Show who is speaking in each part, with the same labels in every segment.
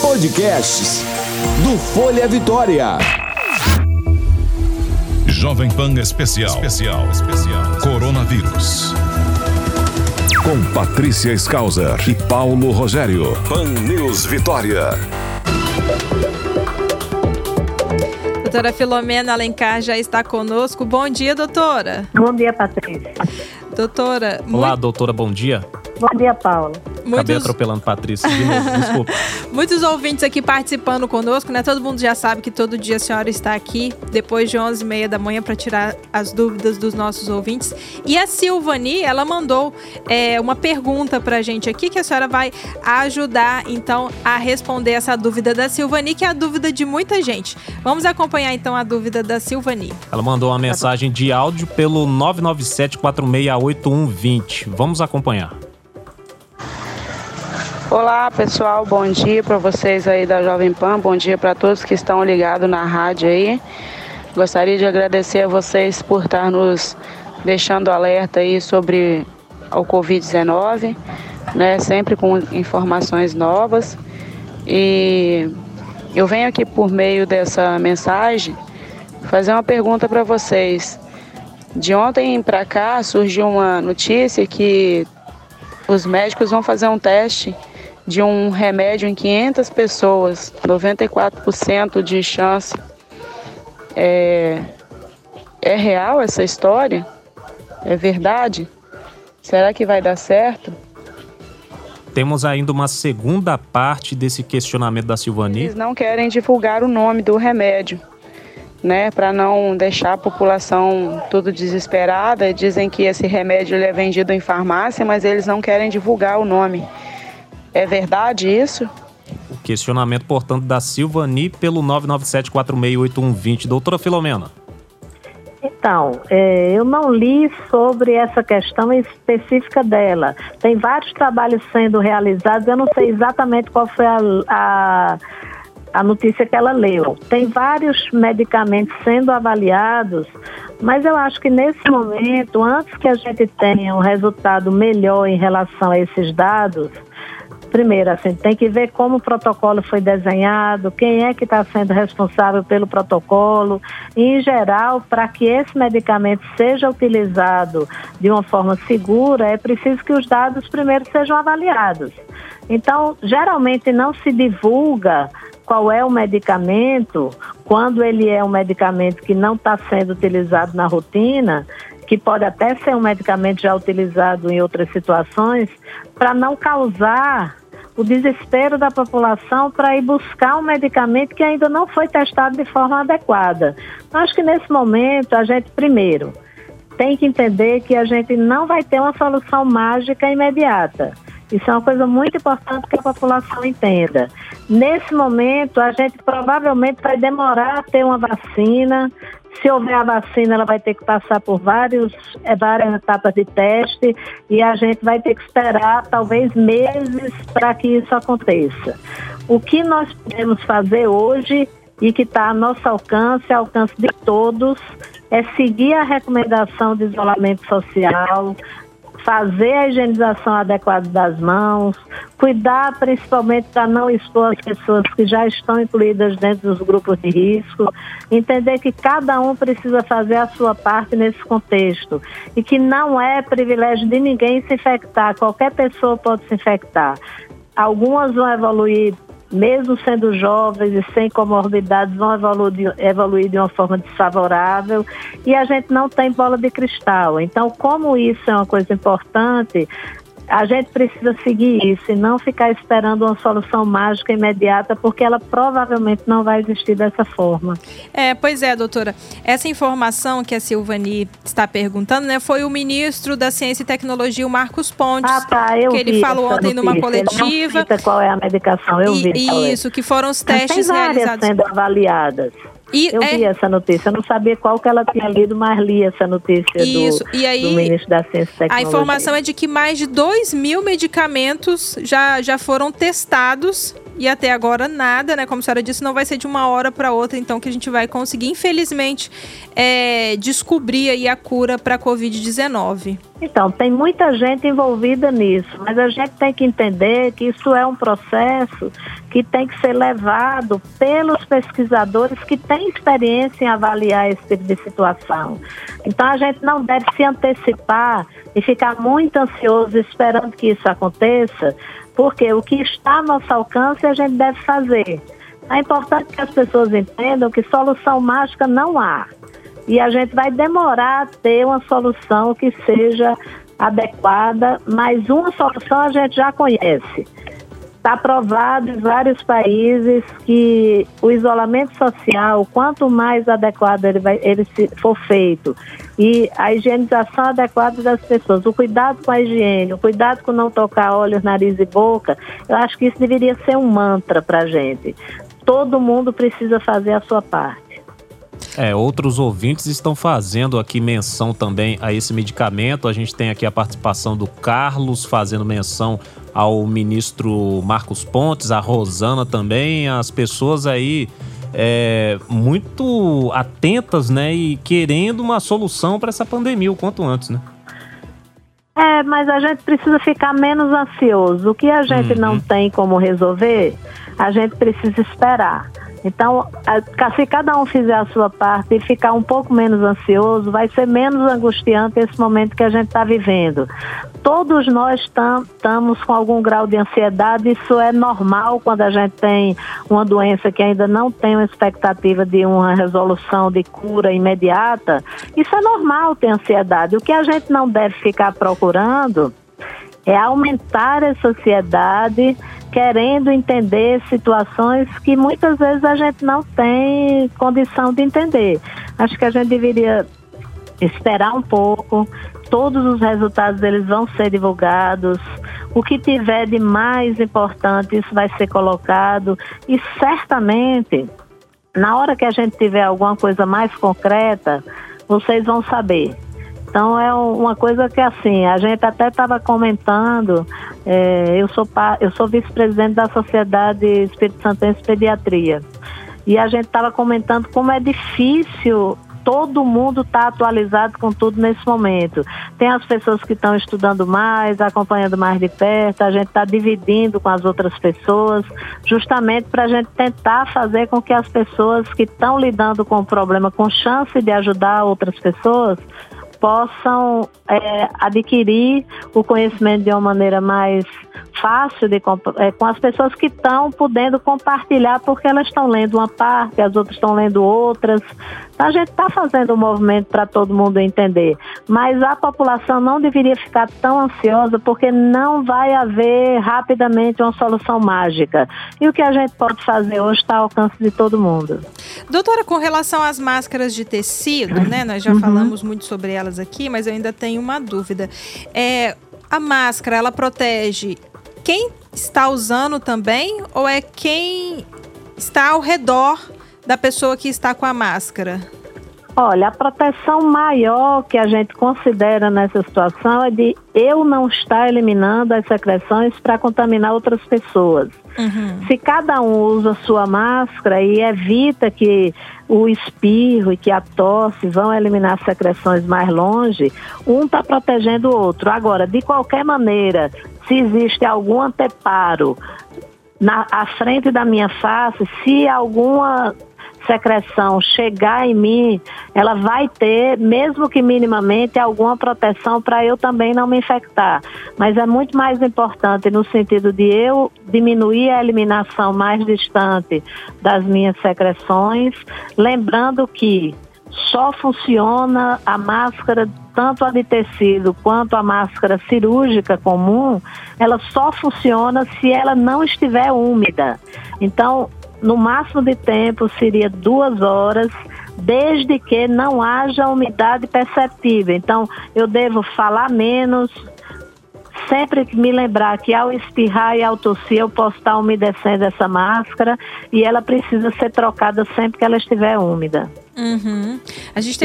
Speaker 1: Podcasts do Folha Vitória.
Speaker 2: Jovem Pan Especial. Especial. Especial. Coronavírus. Com Patrícia Skauser e Paulo Rogério. Pan News Vitória.
Speaker 3: Doutora Filomena Alencar já está conosco. Bom dia, doutora.
Speaker 4: Bom dia, Patrícia.
Speaker 3: Doutora.
Speaker 5: Olá, muito... doutora, bom dia.
Speaker 4: Bom dia, Paulo.
Speaker 5: Muitos... Acabei atropelando Patrícia de novo, desculpa.
Speaker 3: Muitos ouvintes aqui participando conosco, né? Todo mundo já sabe que todo dia a senhora está aqui, depois de 11 e meia da manhã, para tirar as dúvidas dos nossos ouvintes. E a Silvani, ela mandou é, uma pergunta para a gente aqui, que a senhora vai ajudar, então, a responder essa dúvida da Silvani, que é a dúvida de muita gente. Vamos acompanhar, então, a dúvida da Silvani.
Speaker 5: Ela mandou uma mensagem de áudio pelo 997 468120. Vamos acompanhar.
Speaker 6: Olá pessoal, bom dia para vocês aí da Jovem Pan, bom dia para todos que estão ligados na rádio aí. Gostaria de agradecer a vocês por estar nos deixando alerta aí sobre o Covid-19, né? Sempre com informações novas. E eu venho aqui por meio dessa mensagem fazer uma pergunta para vocês. De ontem para cá surgiu uma notícia que os médicos vão fazer um teste de um remédio em 500 pessoas, 94% de chance. É, é real essa história? É verdade? Será que vai dar certo?
Speaker 5: Temos ainda uma segunda parte desse questionamento da Silvani.
Speaker 6: Eles não querem divulgar o nome do remédio, né, para não deixar a população tudo desesperada. Dizem que esse remédio é vendido em farmácia, mas eles não querem divulgar o nome. É verdade isso?
Speaker 5: O questionamento, portanto, da Silvani pelo 997-468120. Doutora Filomena.
Speaker 4: Então, é, eu não li sobre essa questão específica dela. Tem vários trabalhos sendo realizados, eu não sei exatamente qual foi a, a, a notícia que ela leu. Tem vários medicamentos sendo avaliados, mas eu acho que nesse momento, antes que a gente tenha um resultado melhor em relação a esses dados, primeiro, assim, tem que ver como o protocolo foi desenhado, quem é que está sendo responsável pelo protocolo, em geral, para que esse medicamento seja utilizado de uma forma segura, é preciso que os dados primeiro sejam avaliados. Então, geralmente não se divulga qual é o medicamento, quando ele é um medicamento que não está sendo utilizado na rotina, que pode até ser um medicamento já utilizado em outras situações, para não causar o desespero da população para ir buscar um medicamento que ainda não foi testado de forma adequada. Acho que nesse momento a gente, primeiro, tem que entender que a gente não vai ter uma solução mágica imediata. Isso é uma coisa muito importante que a população entenda. Nesse momento, a gente provavelmente vai demorar a ter uma vacina, se houver a vacina, ela vai ter que passar por vários, é, várias etapas de teste e a gente vai ter que esperar talvez meses para que isso aconteça. O que nós podemos fazer hoje e que está a nosso alcance, alcance de todos, é seguir a recomendação de isolamento social, fazer a higienização adequada das mãos, cuidar principalmente para não expor as pessoas que já estão incluídas dentro dos grupos de risco, entender que cada um precisa fazer a sua parte nesse contexto e que não é privilégio de ninguém se infectar, qualquer pessoa pode se infectar. Algumas vão evoluir mesmo sendo jovens e sem comorbidades, vão evoluir, evoluir de uma forma desfavorável e a gente não tem bola de cristal. Então, como isso é uma coisa importante, a gente precisa seguir isso e não ficar esperando uma solução mágica imediata, porque ela provavelmente não vai existir dessa forma.
Speaker 3: É, pois é, doutora. Essa informação que a Silvani está perguntando, né, foi o ministro da Ciência e Tecnologia, o Marcos Pontes,
Speaker 4: ah, tá, eu
Speaker 3: que ele falou ontem numa coletiva.
Speaker 4: Ele não qual é a medicação, eu
Speaker 3: e, vi. Isso, que foram os testes
Speaker 4: tem
Speaker 3: realizados.
Speaker 4: sendo avaliadas. E eu é... vi essa notícia, eu não sabia qual que ela tinha lido, mas li essa notícia
Speaker 3: Isso.
Speaker 4: Do,
Speaker 3: e aí,
Speaker 4: do ministro da Ciência e Tecnologia.
Speaker 3: A informação é de que mais de 2 mil medicamentos já, já foram testados e até agora nada, né? Como a senhora disse, não vai ser de uma hora para outra, então que a gente vai conseguir, infelizmente, é, descobrir aí a cura para a Covid-19.
Speaker 4: Então, tem muita gente envolvida nisso, mas a gente tem que entender que isso é um processo que tem que ser levado pelos pesquisadores que têm experiência em avaliar esse tipo de situação. Então, a gente não deve se antecipar e ficar muito ansioso esperando que isso aconteça, porque o que está ao nosso alcance a gente deve fazer. É importante que as pessoas entendam que solução mágica não há. E a gente vai demorar a ter uma solução que seja adequada, mas uma solução a gente já conhece. Está provado em vários países que o isolamento social, quanto mais adequado ele, vai, ele for feito, e a higienização adequada das pessoas, o cuidado com a higiene, o cuidado com não tocar olhos, nariz e boca, eu acho que isso deveria ser um mantra para a gente. Todo mundo precisa fazer a sua parte.
Speaker 5: É, outros ouvintes estão fazendo aqui menção também a esse medicamento. A gente tem aqui a participação do Carlos fazendo menção ao ministro Marcos Pontes, a Rosana também, as pessoas aí é, muito atentas, né, e querendo uma solução para essa pandemia o quanto antes, né?
Speaker 4: É, mas a gente precisa ficar menos ansioso. O que a gente uhum. não tem como resolver, a gente precisa esperar. Então, se cada um fizer a sua parte e ficar um pouco menos ansioso, vai ser menos angustiante esse momento que a gente está vivendo. Todos nós estamos com algum grau de ansiedade, isso é normal quando a gente tem uma doença que ainda não tem uma expectativa de uma resolução de cura imediata. Isso é normal ter ansiedade. O que a gente não deve ficar procurando é aumentar essa ansiedade querendo entender situações que muitas vezes a gente não tem condição de entender. Acho que a gente deveria esperar um pouco, todos os resultados deles vão ser divulgados. O que tiver de mais importante, isso vai ser colocado e certamente, na hora que a gente tiver alguma coisa mais concreta, vocês vão saber. Então é uma coisa que assim, a gente até estava comentando, é, eu sou, eu sou vice-presidente da Sociedade Espírito Santense Pediatria. E a gente estava comentando como é difícil todo mundo está atualizado com tudo nesse momento. Tem as pessoas que estão estudando mais, acompanhando mais de perto, a gente está dividindo com as outras pessoas, justamente para a gente tentar fazer com que as pessoas que estão lidando com o problema com chance de ajudar outras pessoas possam é, adquirir o conhecimento de uma maneira mais fácil de, é, com as pessoas que estão podendo compartilhar porque elas estão lendo uma parte, as outras estão lendo outras. Então, a gente está fazendo um movimento para todo mundo entender, mas a população não deveria ficar tão ansiosa porque não vai haver rapidamente uma solução mágica. E o que a gente pode fazer hoje está ao alcance de todo mundo.
Speaker 3: Doutora, com relação às máscaras de tecido, né? Nós já uhum. falamos muito sobre elas aqui, mas eu ainda tenho uma dúvida. É, a máscara, ela protege quem está usando também ou é quem está ao redor da pessoa que está com a máscara?
Speaker 4: Olha, a proteção maior que a gente considera nessa situação é de eu não estar eliminando as secreções para contaminar outras pessoas. Uhum. Se cada um usa sua máscara e evita que o espirro e que a tosse vão eliminar secreções mais longe, um está protegendo o outro. Agora, de qualquer maneira, se existe algum anteparo na à frente da minha face, se alguma secreção chegar em mim, ela vai ter, mesmo que minimamente, alguma proteção para eu também não me infectar. Mas é muito mais importante no sentido de eu diminuir a eliminação mais distante das minhas secreções, lembrando que só funciona a máscara, tanto a de tecido quanto a máscara cirúrgica comum, ela só funciona se ela não estiver úmida. Então, no máximo de tempo seria duas horas, desde que não haja umidade perceptível. Então, eu devo falar menos, sempre me lembrar que ao espirrar e ao tossir eu posso estar umedecendo essa máscara e ela precisa ser trocada sempre que ela estiver úmida.
Speaker 3: Uhum.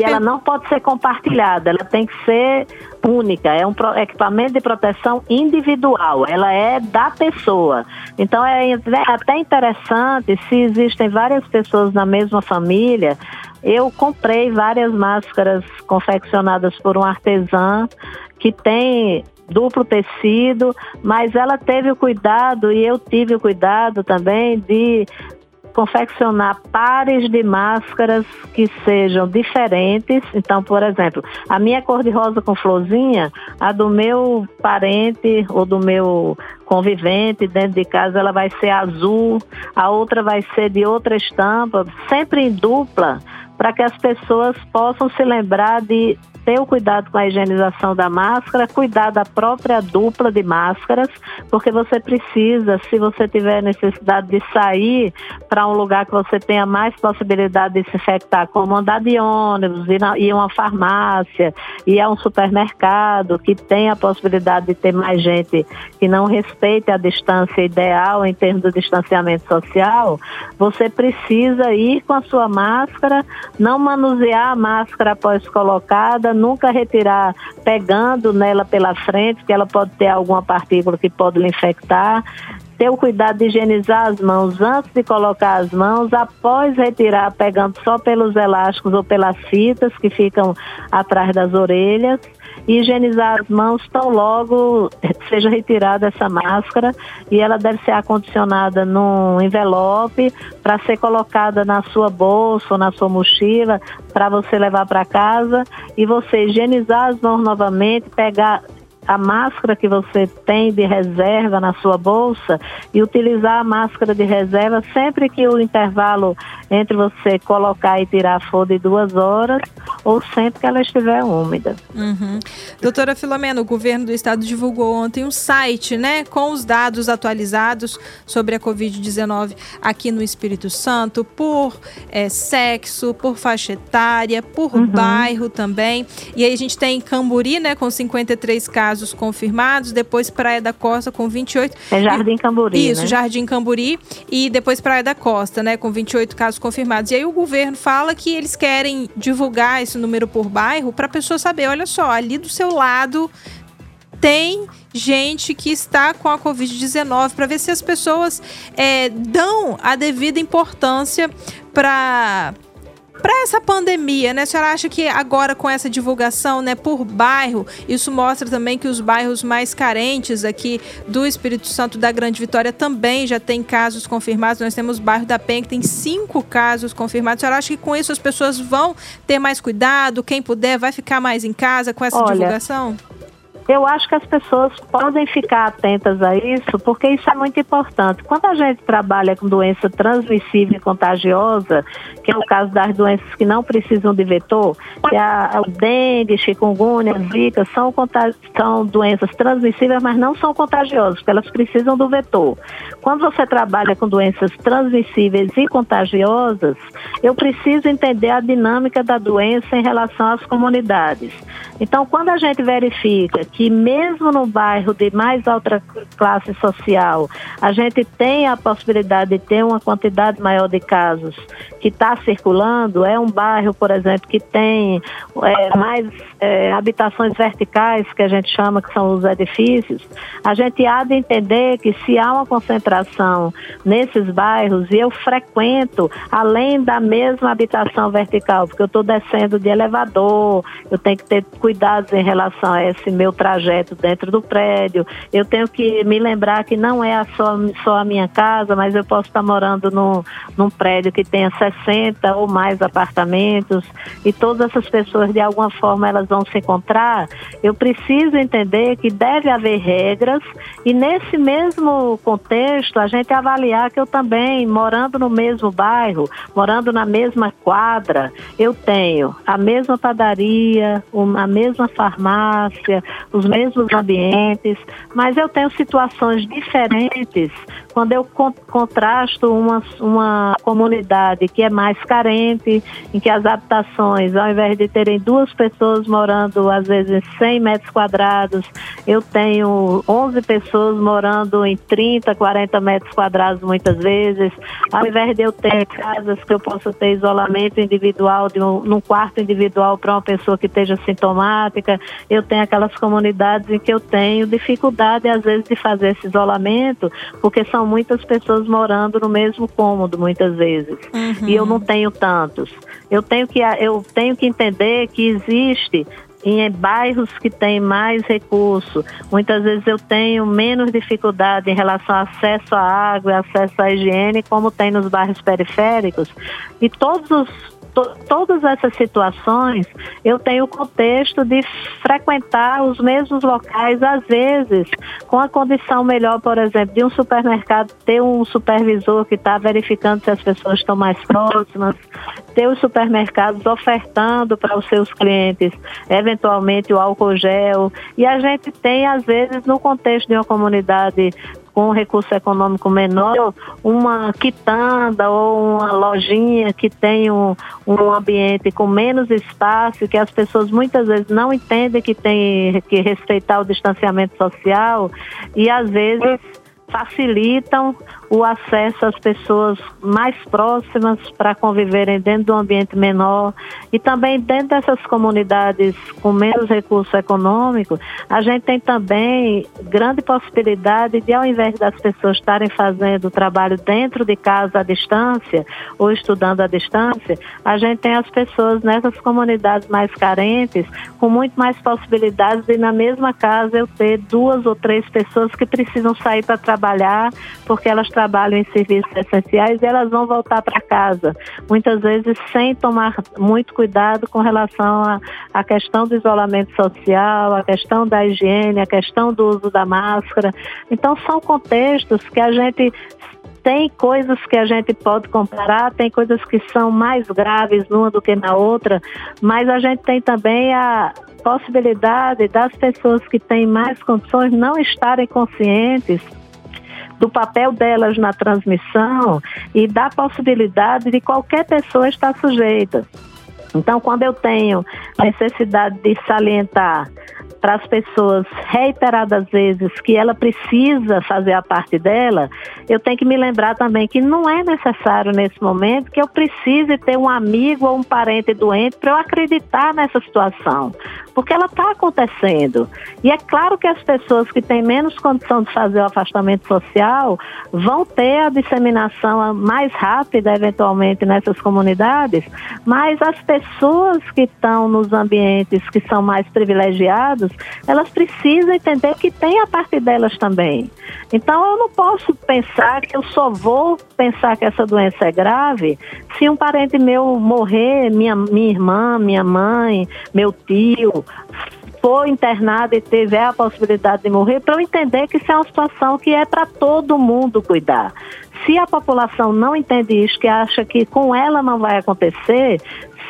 Speaker 4: E ela não pode ser compartilhada, ela tem que ser única, é um equipamento de proteção individual, ela é da pessoa. Então é, é até interessante se existem várias pessoas na mesma família. Eu comprei várias máscaras confeccionadas por um artesã que tem duplo tecido, mas ela teve o cuidado e eu tive o cuidado também de confeccionar pares de máscaras que sejam diferentes. Então, por exemplo, a minha cor de rosa com florzinha, a do meu parente ou do meu convivente dentro de casa, ela vai ser azul, a outra vai ser de outra estampa, sempre em dupla, para que as pessoas possam se lembrar de ter o cuidado com a higienização da máscara, cuidar da própria dupla de máscaras, porque você precisa, se você tiver necessidade de sair para um lugar que você tenha mais possibilidade de se infectar, como andar de ônibus, ir, ir a uma farmácia, ir a um supermercado, que tem a possibilidade de ter mais gente que não respeite a distância ideal em termos do distanciamento social, você precisa ir com a sua máscara, não manusear a máscara após colocada, nunca retirar pegando nela pela frente, que ela pode ter alguma partícula que pode lhe infectar. Ter o cuidado de higienizar as mãos antes de colocar as mãos, após retirar, pegando só pelos elásticos ou pelas fitas que ficam atrás das orelhas higienizar as mãos tão logo seja retirada essa máscara. E ela deve ser acondicionada num envelope para ser colocada na sua bolsa ou na sua mochila para você levar para casa. E você higienizar as mãos novamente, pegar a máscara que você tem de reserva na sua bolsa e utilizar a máscara de reserva sempre que o intervalo entre você colocar e tirar for de duas horas ou sempre que ela estiver úmida.
Speaker 3: Uhum. Doutora Filomena, o governo do estado divulgou ontem um site, né, com os dados atualizados sobre a Covid-19 aqui no Espírito Santo, por é, sexo, por faixa etária, por uhum. bairro também. E aí a gente tem Camburi, né, com 53 casos confirmados, depois Praia da Costa com 28.
Speaker 4: É Jardim Camburi.
Speaker 3: Isso,
Speaker 4: né?
Speaker 3: Jardim Camburi e depois Praia da Costa, né, com 28 casos confirmados. E aí o governo fala que eles querem divulgar esse número por bairro para a pessoa saber, olha só, ali do seu lado tem gente que está com a Covid-19 para ver se as pessoas é, dão a devida importância para para essa pandemia, né? A senhora acha que agora com essa divulgação, né, por bairro, isso mostra também que os bairros mais carentes aqui do Espírito Santo da Grande Vitória também já tem casos confirmados. Nós temos o bairro da Penha que tem cinco casos confirmados. A senhora acha que com isso as pessoas vão ter mais cuidado? Quem puder vai ficar mais em casa com essa
Speaker 4: Olha,
Speaker 3: divulgação?
Speaker 4: Eu acho que as pessoas podem ficar atentas a isso, porque isso é muito importante. Quando a gente trabalha com doença transmissível e contagiosa, que é o caso das doenças que não precisam de vetor, que é o dengue, chikungunya, zika, são, são doenças transmissíveis, mas não são contagiosas, porque elas precisam do vetor. Quando você trabalha com doenças transmissíveis e contagiosas, eu preciso entender a dinâmica da doença em relação às comunidades. Então, quando a gente verifica que mesmo no bairro de mais alta classe social, a gente tem a possibilidade de ter uma quantidade maior de casos que está circulando, é um bairro, por exemplo, que tem é, mais é, habitações verticais, que a gente chama que são os edifícios, a gente há de entender que se há uma concentração nesses bairros, e eu frequento além da mesma habitação vertical, porque eu estou descendo de elevador, eu tenho que ter cuidados em relação a esse meu trajeto dentro do prédio. Eu tenho que me lembrar que não é só, só a minha casa, mas eu posso estar morando num, num prédio que tenha 60 ou mais apartamentos e todas essas pessoas, de alguma forma, elas vão se encontrar. Eu preciso entender que deve haver regras e, nesse mesmo contexto, a gente avaliar que eu também, morando no mesmo bairro, morando na mesma quadra, eu tenho a mesma padaria, a mesma farmácia, os mesmos ambientes, mas eu tenho situações diferentes quando eu contrasto uma, uma comunidade que é mais carente, em que as habitações, ao invés de terem duas pessoas morando, às vezes, em 100 metros quadrados, eu tenho 11 pessoas morando em 30, 40 metros quadrados muitas vezes. Ao invés de eu ter casas que eu possa ter isolamento individual, de um, num quarto individual para uma pessoa que esteja sintomática, eu tenho aquelas comunidades em que eu tenho dificuldade, às vezes, de fazer esse isolamento, porque são muitas pessoas morando no mesmo cômodo, muitas vezes. Uhum. E eu não tenho tantos. Eu tenho que, eu tenho que entender que existe em bairros que têm mais recurso. Muitas vezes eu tenho menos dificuldade em relação ao acesso à água e acesso à higiene, como tem nos bairros periféricos. E todos os todas essas situações, eu tenho o contexto de frequentar os mesmos locais, às vezes, com a condição melhor, por exemplo, de um supermercado ter um supervisor que está verificando se as pessoas estão mais próximas, ter os supermercados ofertando para os seus clientes, eventualmente, o álcool gel. E a gente tem, às vezes, no contexto de uma comunidade com recurso econômico menor, uma quitanda ou uma lojinha que tem um, um ambiente com menos espaço, que as pessoas muitas vezes não entendem que tem que respeitar o distanciamento social e às vezes facilitam o acesso às pessoas mais próximas para conviverem dentro de um ambiente menor e também dentro dessas comunidades com menos recurso econômico, a gente tem também grande possibilidade de ao invés das pessoas estarem fazendo o trabalho dentro de casa à distância ou estudando à distância, a gente tem as pessoas nessas comunidades mais carentes com muito mais possibilidades de na mesma casa eu ter duas ou três pessoas que precisam sair para trabalhar porque elas trabalham em serviços essenciais elas vão voltar para casa, muitas vezes sem tomar muito cuidado com relação à questão do isolamento social, a questão da higiene, a questão do uso da máscara. Então, são contextos que a gente tem coisas que a gente pode comparar, tem coisas que são mais graves numa do que na outra, mas a gente tem também a possibilidade das pessoas que têm mais condições não estarem conscientes do papel delas na transmissão e da possibilidade de qualquer pessoa estar sujeita. Então, quando eu tenho necessidade de salientar para as pessoas reiteradas vezes que ela precisa fazer a parte dela, eu tenho que me lembrar também que não é necessário nesse momento que eu precise ter um amigo ou um parente doente para eu acreditar nessa situação, porque ela está acontecendo. E é claro que as pessoas que têm menos condição de fazer o afastamento social vão ter a disseminação mais rápida, eventualmente, nessas comunidades, mas as pessoas que estão nos ambientes que são mais privilegiados, elas precisam entender que tem a parte delas também. Então eu não posso pensar que eu só vou pensar que essa doença é grave se um parente meu morrer, minha, minha irmã, minha mãe, meu tio, for internado e tiver a possibilidade de morrer, para eu entender que isso é uma situação que é para todo mundo cuidar. Se a população não entende isso, que acha que com ela não vai acontecer,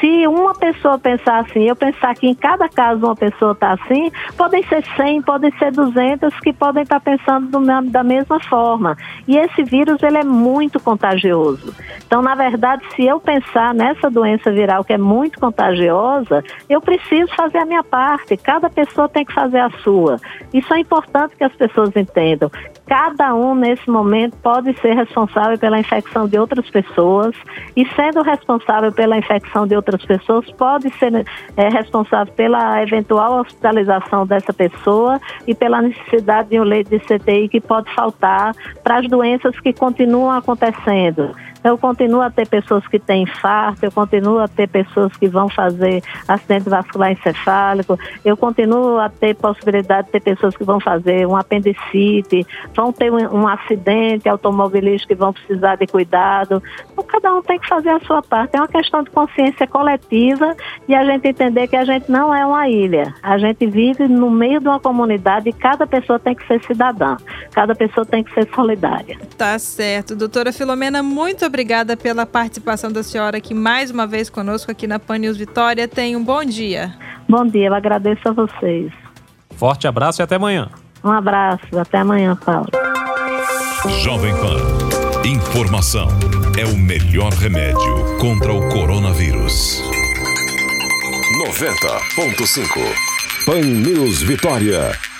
Speaker 4: se uma pessoa pensar assim, eu pensar que em cada caso uma pessoa está assim, podem ser 100, podem ser 200 que podem estar tá pensando do, da mesma forma. E esse vírus, ele é muito contagioso. Então, na verdade, se eu pensar nessa doença viral que é muito contagiosa, eu preciso fazer a minha parte. Cada pessoa tem que fazer a sua. Isso é importante que as pessoas entendam cada um nesse momento pode ser responsável pela infecção de outras pessoas e sendo responsável pela infecção de outras pessoas pode ser é, responsável pela eventual hospitalização dessa pessoa e pela necessidade de um leito de CTI que pode faltar para as doenças que continuam acontecendo. Eu continuo a ter pessoas que têm infarto, eu continuo a ter pessoas que vão fazer acidente vascular encefálico, eu continuo a ter possibilidade de ter pessoas que vão fazer um apendicite, vão ter um, um acidente automobilístico e vão precisar de cuidado. Então, cada um tem que fazer a sua parte. É uma questão de consciência coletiva e a gente entender que a gente não é uma ilha. A gente vive no meio de uma comunidade e cada pessoa tem que ser cidadã. Cada pessoa tem que ser solidária.
Speaker 3: Tá certo. Doutora Filomena, muito obrigada pela participação da senhora aqui mais uma vez conosco aqui na Pan News Vitória. Tenha um bom dia.
Speaker 4: Bom dia, eu agradeço a vocês.
Speaker 5: Forte abraço e até amanhã.
Speaker 4: Um abraço, até amanhã, Paulo.
Speaker 2: Jovem Pan Informação é o melhor remédio contra o coronavírus. 90.5 Pan News Vitória.